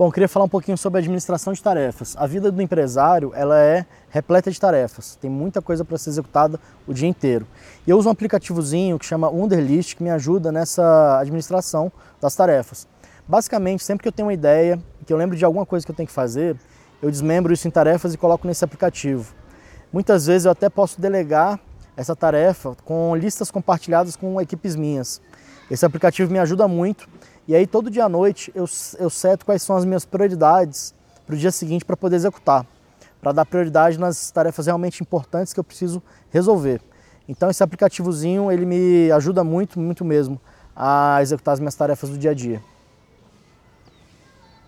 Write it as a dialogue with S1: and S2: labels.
S1: Bom, queria falar um pouquinho sobre a administração de tarefas. A vida do empresário ela é repleta de tarefas, tem muita coisa para ser executada o dia inteiro. Eu uso um aplicativozinho que chama Wunderlist que me ajuda nessa administração das tarefas. Basicamente, sempre que eu tenho uma ideia, que eu lembro de alguma coisa que eu tenho que fazer, eu desmembro isso em tarefas e coloco nesse aplicativo. Muitas vezes eu até posso delegar essa tarefa com listas compartilhadas com equipes minhas. Esse aplicativo me ajuda muito e aí todo dia à noite eu, eu seto quais são as minhas prioridades para o dia seguinte para poder executar, para dar prioridade nas tarefas realmente importantes que eu preciso resolver. Então esse aplicativozinho ele me ajuda muito, muito mesmo a executar as minhas tarefas do dia a dia.